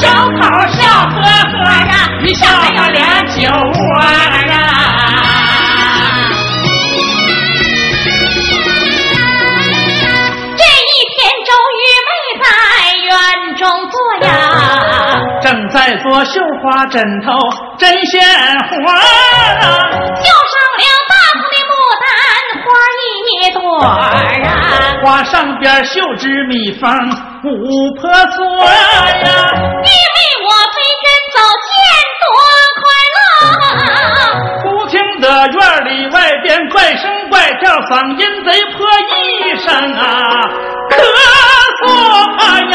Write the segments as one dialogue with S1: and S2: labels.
S1: 小口笑呵呵呀，一笑那有脸酒窝呀。
S2: 这一天，周玉没在院中坐呀，
S1: 正在做绣花枕头针线活啊，
S2: 绣上了大红的牡丹花一朵啊，
S1: 花上边绣只蜜蜂。五婆娑呀，
S2: 你为我飞针走线多快乐。
S1: 忽听的院里外边怪声怪叫，嗓音贼破一声啊，咳嗽呀。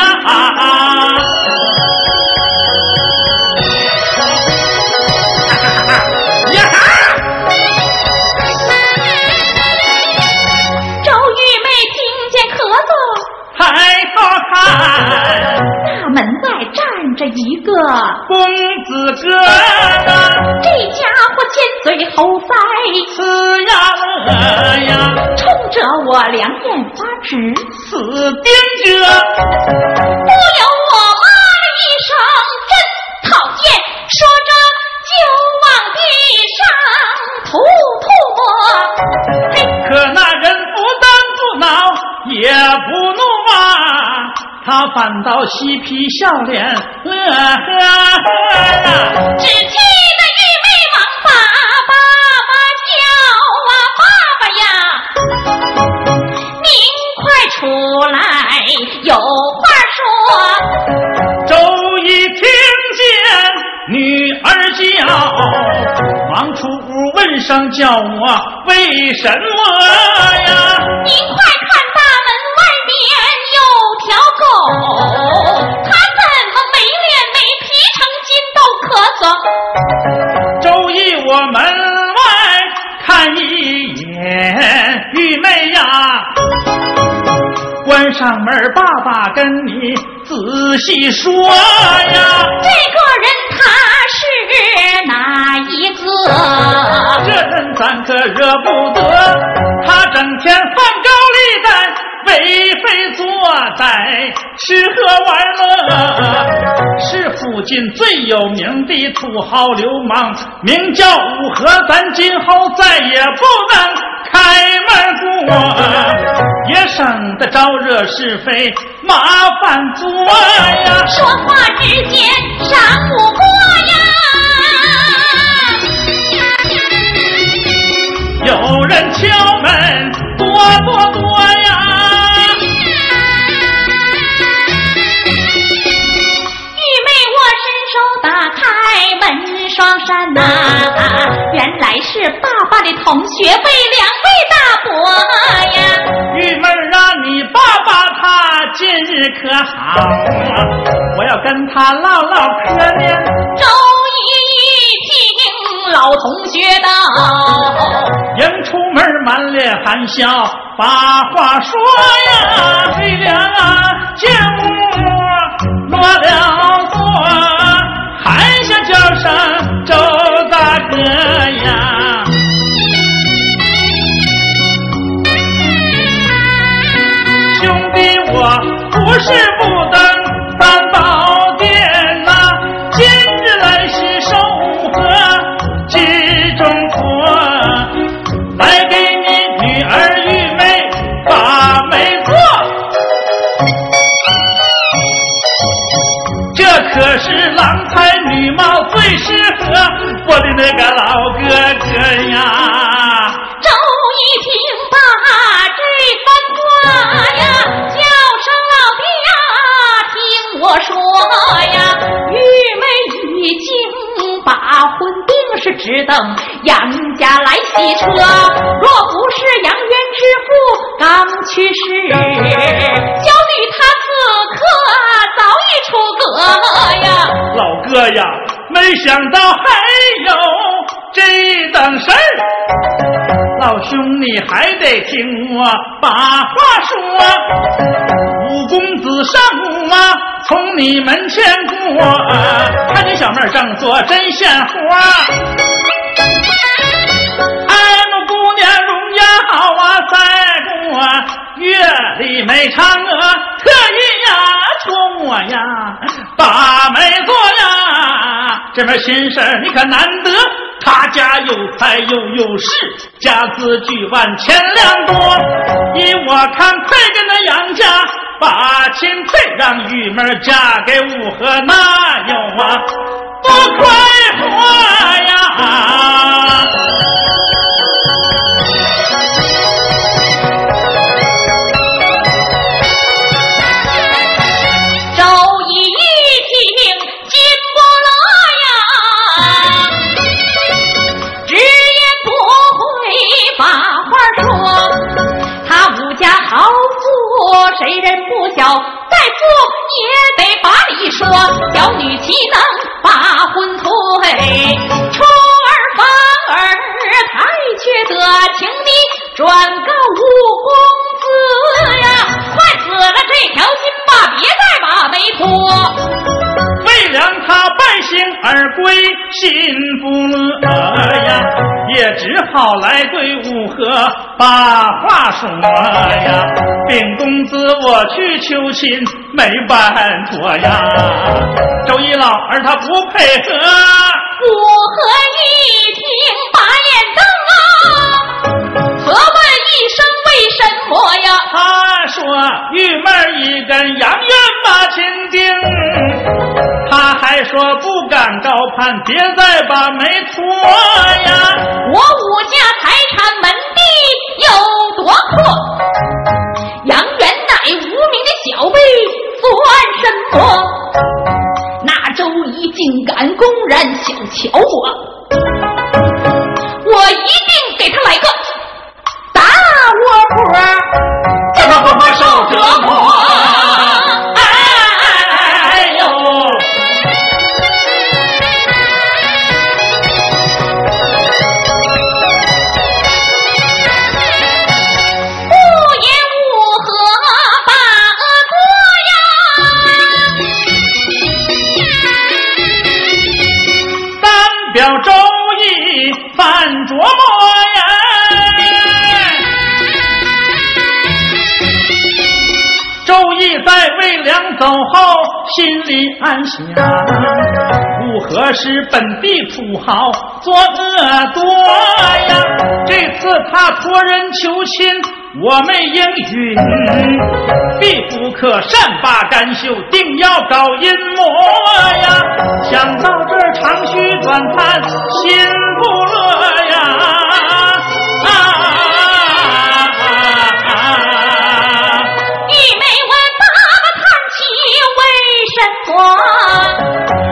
S1: 公子哥，
S2: 这家伙尖嘴猴腮，
S1: 呲呀乐呀，
S2: 冲着我两眼发直，
S1: 死盯着。
S2: 不由我骂了一声，真讨厌，说着就往地上吐吐。
S1: 嘿，可那人不但不恼，也不怒啊。他反倒嬉皮笑脸，乐呵呵呀！
S2: 只记得玉梅王爸爸爸叫啊，爸爸呀，您快出来，有话说。
S1: 周一听见女儿叫，忙出屋问声叫我为什么呀？
S2: 您快
S1: 筋都咳嗽？周一我门外看一眼，玉妹呀，关上门，爸爸跟你仔细说呀。
S2: 这个人他是哪一个？
S1: 这人咱可惹不得，他整天放高利为非作歹，吃喝玩乐，是附近最有名的土豪流氓，名叫五和。咱今后再也不能开门过，也省得招惹是非，麻烦多呀。
S2: 说话之间闪不过
S1: 呀，有人敲门，多多多呀。
S2: 开门双山呐，原来是爸爸的同学，为两位大伯呀。
S1: 玉妹啊，你爸爸他今日可好？我要跟他唠唠嗑呢。
S2: 周一听老同学道，
S1: 迎出门满脸含笑，把话说呀，飞凉啊，进屋落了
S2: cantar. 等杨家来喜车。若不是杨元之父刚去世，小女她此刻早已出阁呀。
S1: 老哥呀，没想到还有这等事儿，老兄你还得听我把话说。五公子上马啊，从你门前过，看见小妹正做针线活，哎，那姑娘容颜好啊，再过月里没嫦娥，特意呀。托我呀，把媒做呀，这门心事你可难得。他家有财又有势，家资巨万千两多。依我看，快跟那杨家把钦佩让玉妹嫁给五河那有啊，多快活呀！啊把话说呀，禀公子我去求亲没办妥呀，周一老儿他不配合。
S2: 吴和一听把眼瞪啊，何问一声为什么呀？
S1: 他说玉妹一根杨元把亲定，他还说不敢高攀，别再把媒拖呀。
S2: 我武家财产门第有多阔？杨元乃无名的小辈，算什么？那周仪竟敢公然小瞧我，我一定给他来个大窝婆，
S1: 这个婆婆受折磨。心里暗想，如何是本地土豪作恶多呀？这次他托人求亲，我没应允，必不可善罢甘休，定要搞阴谋呀！想到这，长吁短叹，心不乐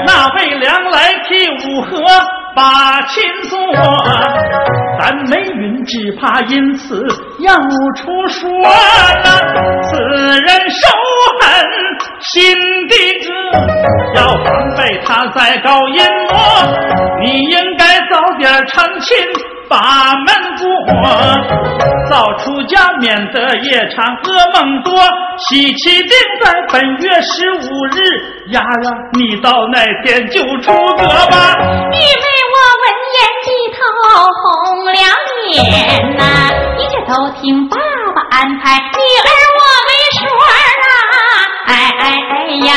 S1: 那魏良来替五河把亲做，咱梅云只怕因此要出说呐。此人手狠心地恶，要防备他再搞阴谋，你应该早点成亲。把门过，早出家，免得夜长噩梦多。喜气定在本月十五日，丫呀，你到那天就出阁吧。
S2: 你没，我闻言低头红了脸呐，一切都听爸爸安排，女儿我没说啊，哎哎哎呀。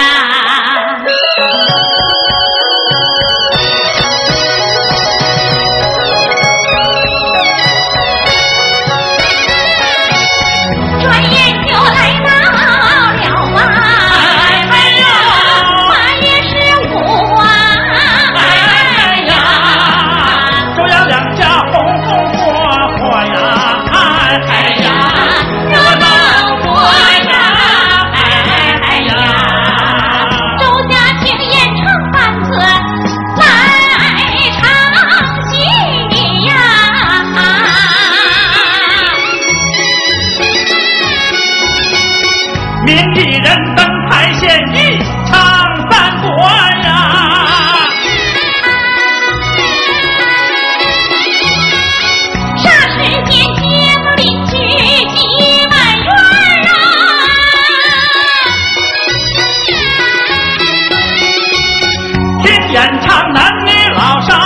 S1: 演唱男女老少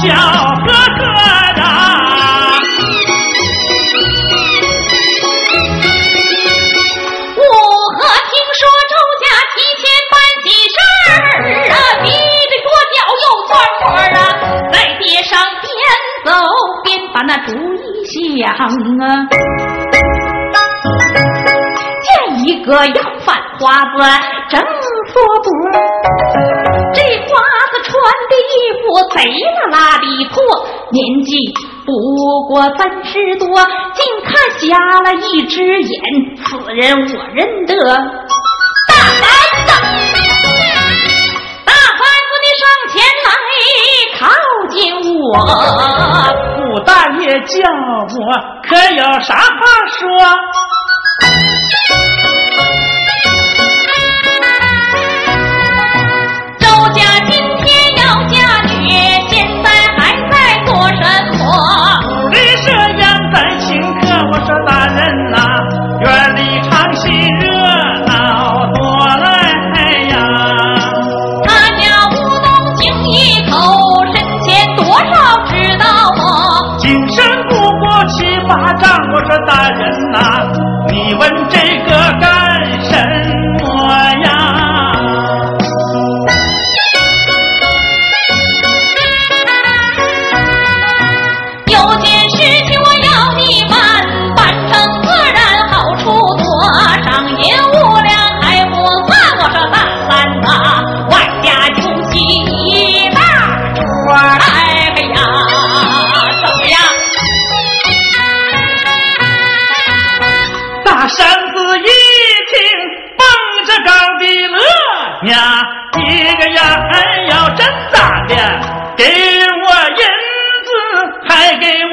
S1: 笑呵呵的。
S2: 我和听说周家提前办喜事儿啊，提的桌脚又转串啊，在街上边走边把那主意想啊。见一个要犯花子，正说不。的衣服贼拉拉的破，年纪不过三十多，竟看瞎了一只眼。此人我认得，大汉子，大汉子，你上前来靠近我。
S1: 顾大爷叫我，可有啥话说？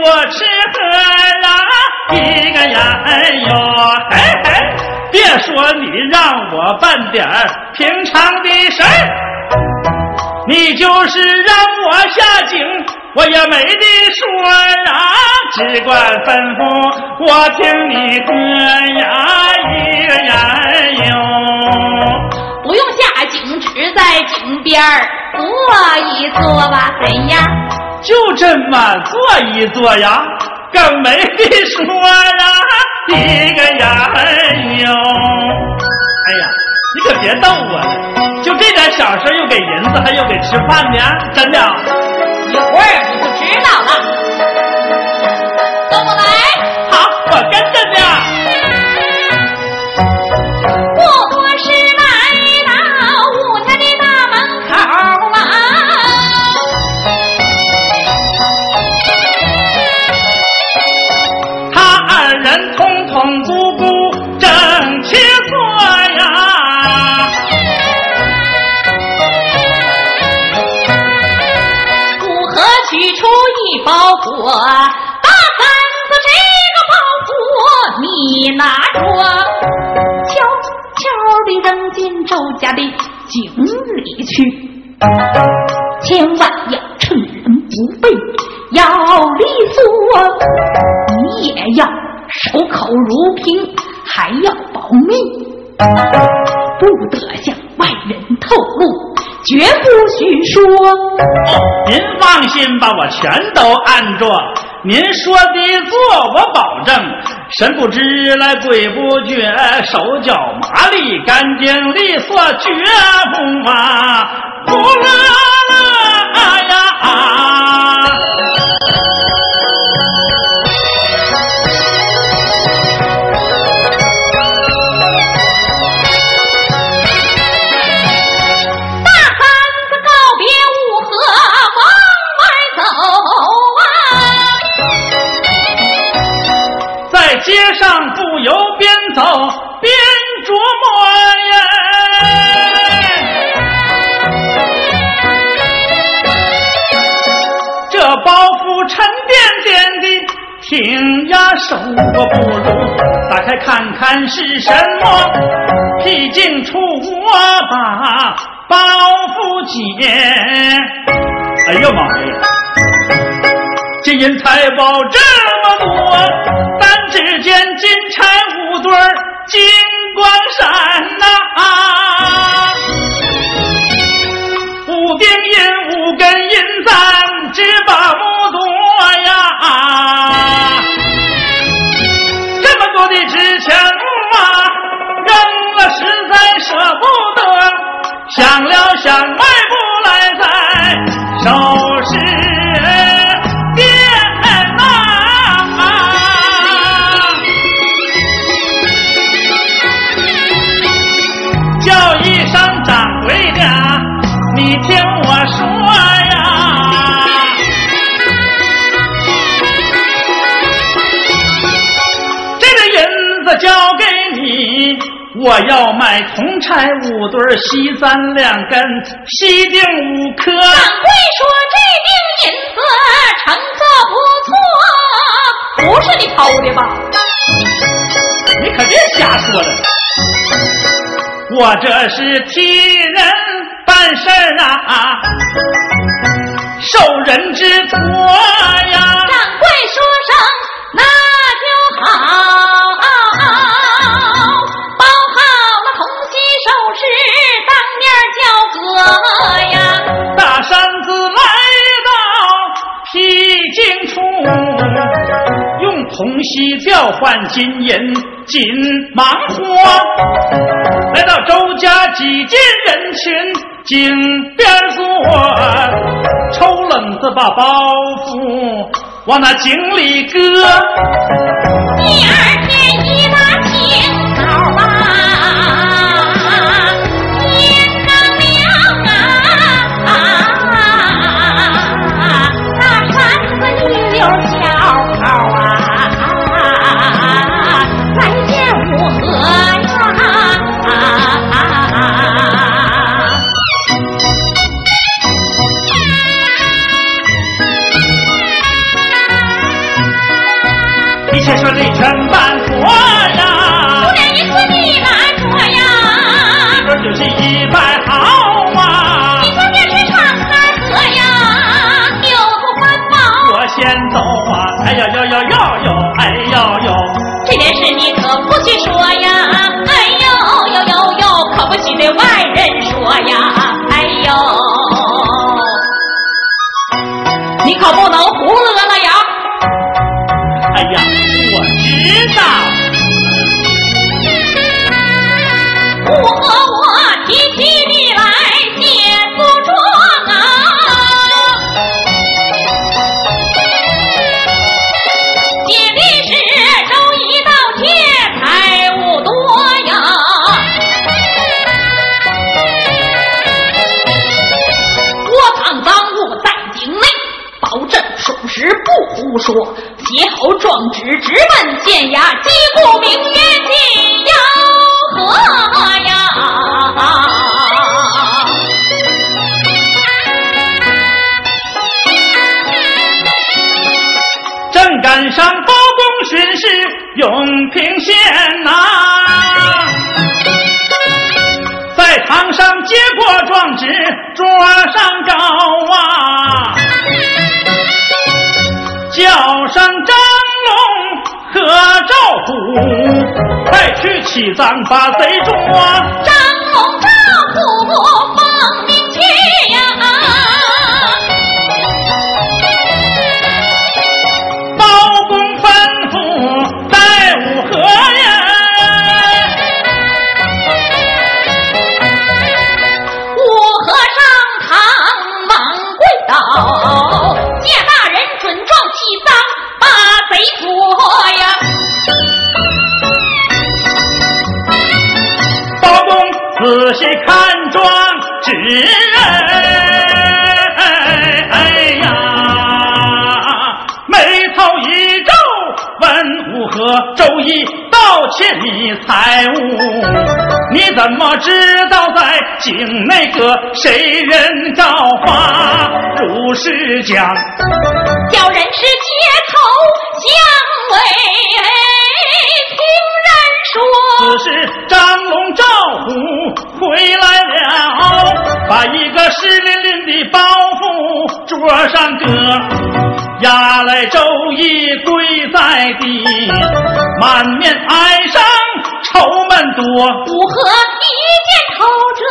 S2: 我
S1: 吃喝啊！一个呀，哎呦，嘿嘿，别说你让我办点平常的事儿，你就是让我下井，我也没得说啊！只管吩咐，我听你的呀，一个呀，哎呦。
S2: 不用下井，只在井边坐一坐吧，怎样？
S1: 就这么坐一坐呀，更没得说呀！一个呀，哟，哎呀，你可别逗我了，就这点小事又给银子，还又给吃饭呢，真的。
S2: 一会儿拿着，悄悄地扔进周家的井里去，千万要趁人不备，要利索，你也要守口如瓶，还要保密，不得向外人透露。绝不许说。
S1: 您放心吧，我全都按着您说的做，我保证神不知来鬼不觉，手脚麻利，干净利索，绝不啊不啦啦呀！手我不如打开看看是什么，僻静处我把包袱解。哎呀妈呀，金银财宝这么多。只见金钗五对金光闪呐，五锭银五根银簪只把木多呀，的值钱啊，扔了实在舍不得，想了想卖不铜柴五对，西簪两根，西定五颗。掌
S2: 柜说这锭银子成色不错，不是你偷的吧？
S1: 你可别瞎说了，我这是替人办事啊，受人之托呀。
S2: 掌柜说声那就好。
S1: 从西叫换金银紧忙活，来到周家几间人群井边坐，抽冷子把包袱往那井里搁。
S2: 一
S1: 切顺利全办妥呀，
S2: 姑娘一次你办妥呀，
S1: 一份酒席一百好啊，
S2: 你说这是唱开喝呀，有不环保。
S1: 我先走
S2: 说。写好状纸，直奔县衙，击鼓鸣冤进吆喝呀！
S1: 正赶上包公巡视永平县呐，在堂上接过状纸，桌上高啊。叫声张龙和赵虎，快去起赃把贼捉。
S2: 张龙赵虎奉命去呀，
S1: 如实讲。
S2: 叫人是街头巷尾，听
S1: 人说，此时张龙赵虎回来了，把一个湿淋淋的包袱桌上搁，押来周一跪在地，满面哀伤，愁闷多。
S2: 如何一见偷着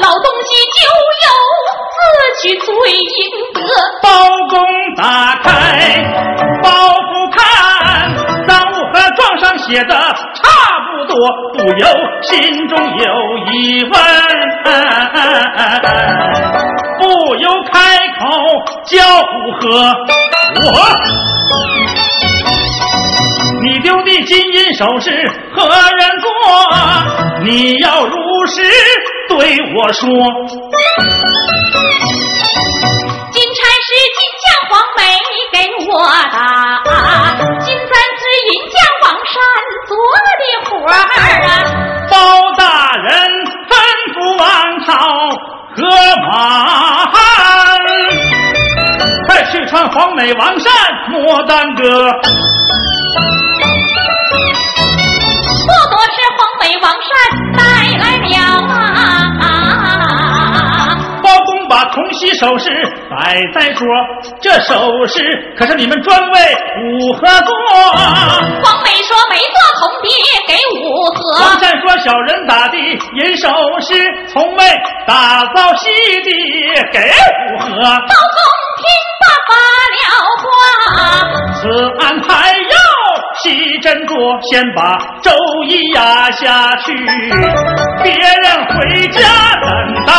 S2: 老东西你就有。自取罪应得。
S1: 包公打开包袱看，赃物和状上写的差不多，不由心中有疑问，不由开口叫五和我。你丢的金银首饰何人做？你要如实对我说。
S2: 金钗是金将黄梅给我的，金簪是银匠王山儿啊！
S1: 包大人吩咐王朝和马汉，快去传黄梅王善牡丹歌。公把铜锡首饰摆在桌，这首饰可是你们专为五和做。
S2: 黄梅说没做铜碟给五和，
S1: 王善说小人打的银首饰，从未打造锡的给五和。
S2: 包公听罢发了话，
S1: 此安排要细斟酌，先把周易压下去，别人回家等待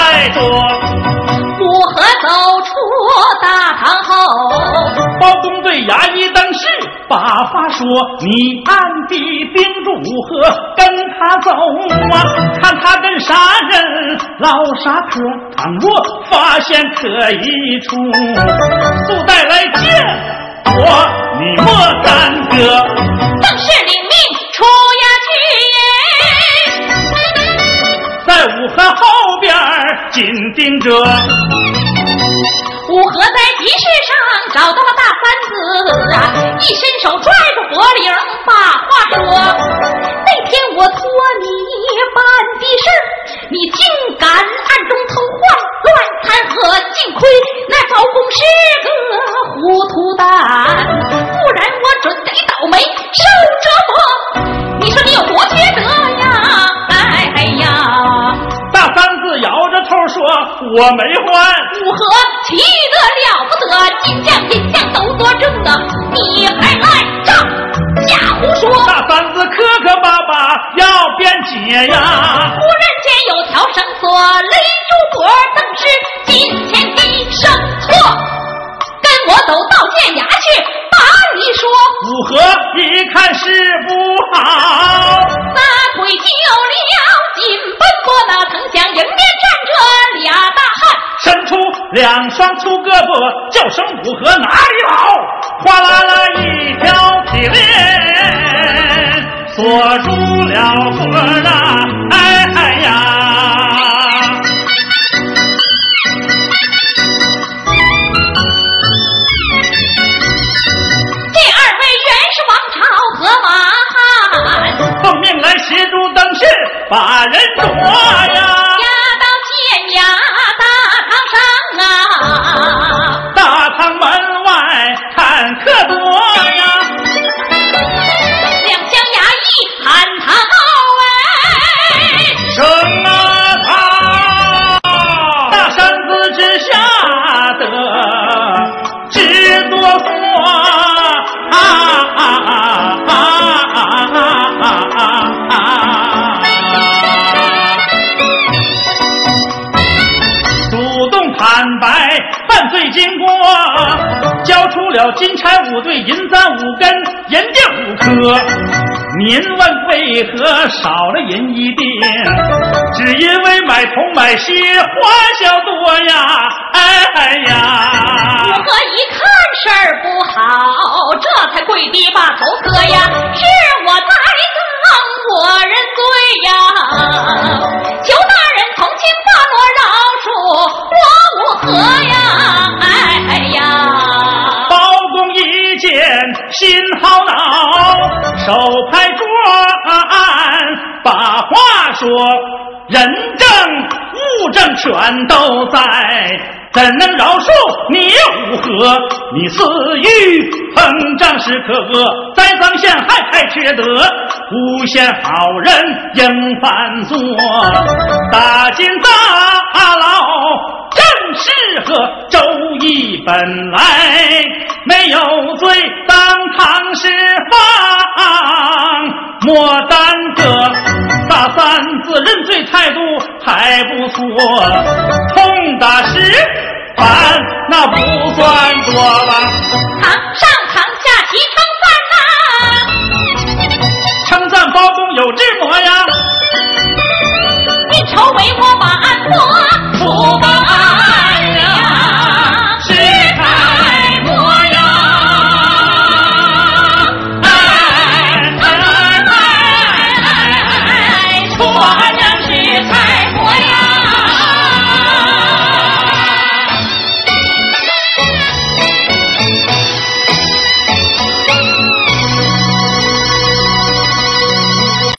S1: 话说：“你暗地盯住武和，跟他走啊，看他跟啥人唠啥嗑。倘若发现可疑处，速带来见我，你莫耽搁。”
S2: 正是领命出衙去耶。
S1: 在武和后边紧盯着。
S2: 武和在集市上找到了大三子啊，一伸手拽住脖领，把话说：那天我托你办的事儿，你竟敢暗中偷换，乱弹劾，幸亏那包公是个糊涂蛋，不然我准得倒霉
S1: 我没还。”
S2: 武和气得了不得，金将银将都作证的，你还赖账，瞎胡说！
S1: 大三子磕磕巴巴要辩解呀，
S2: 忽然间有条绳索勒住脖，正是金钱的绳索。跟我走到县衙去，把你说。
S1: 武和一看是不好，
S2: 撒腿就了，紧奔过那城墙，迎面站着俩大汉。
S1: 伸出两双粗胳膊，叫声五合哪里跑？哗啦啦一条铁链锁住了脖啊！您问为何少了银一锭？只因为买铜买锡花销多呀！哎哎呀！
S2: 武和一看事儿不好，这才跪地把头磕呀，是我栽赃，我认罪呀，求大人从轻发落饶恕我无何呀，
S1: 心好恼，手拍桌案，把话说：人证物证全都在，怎能饶恕你武和？你私欲膨胀是可恶，栽赃陷害太缺德，诬陷好人应犯错，打进大牢。正是合周易本来没有罪当堂释放。莫耽搁大三子认罪态度还不错。痛打十板那不算多吧
S2: 堂上堂下齐称赞呐。
S1: 称赞包公有智谋呀
S2: 运筹帷幄把案破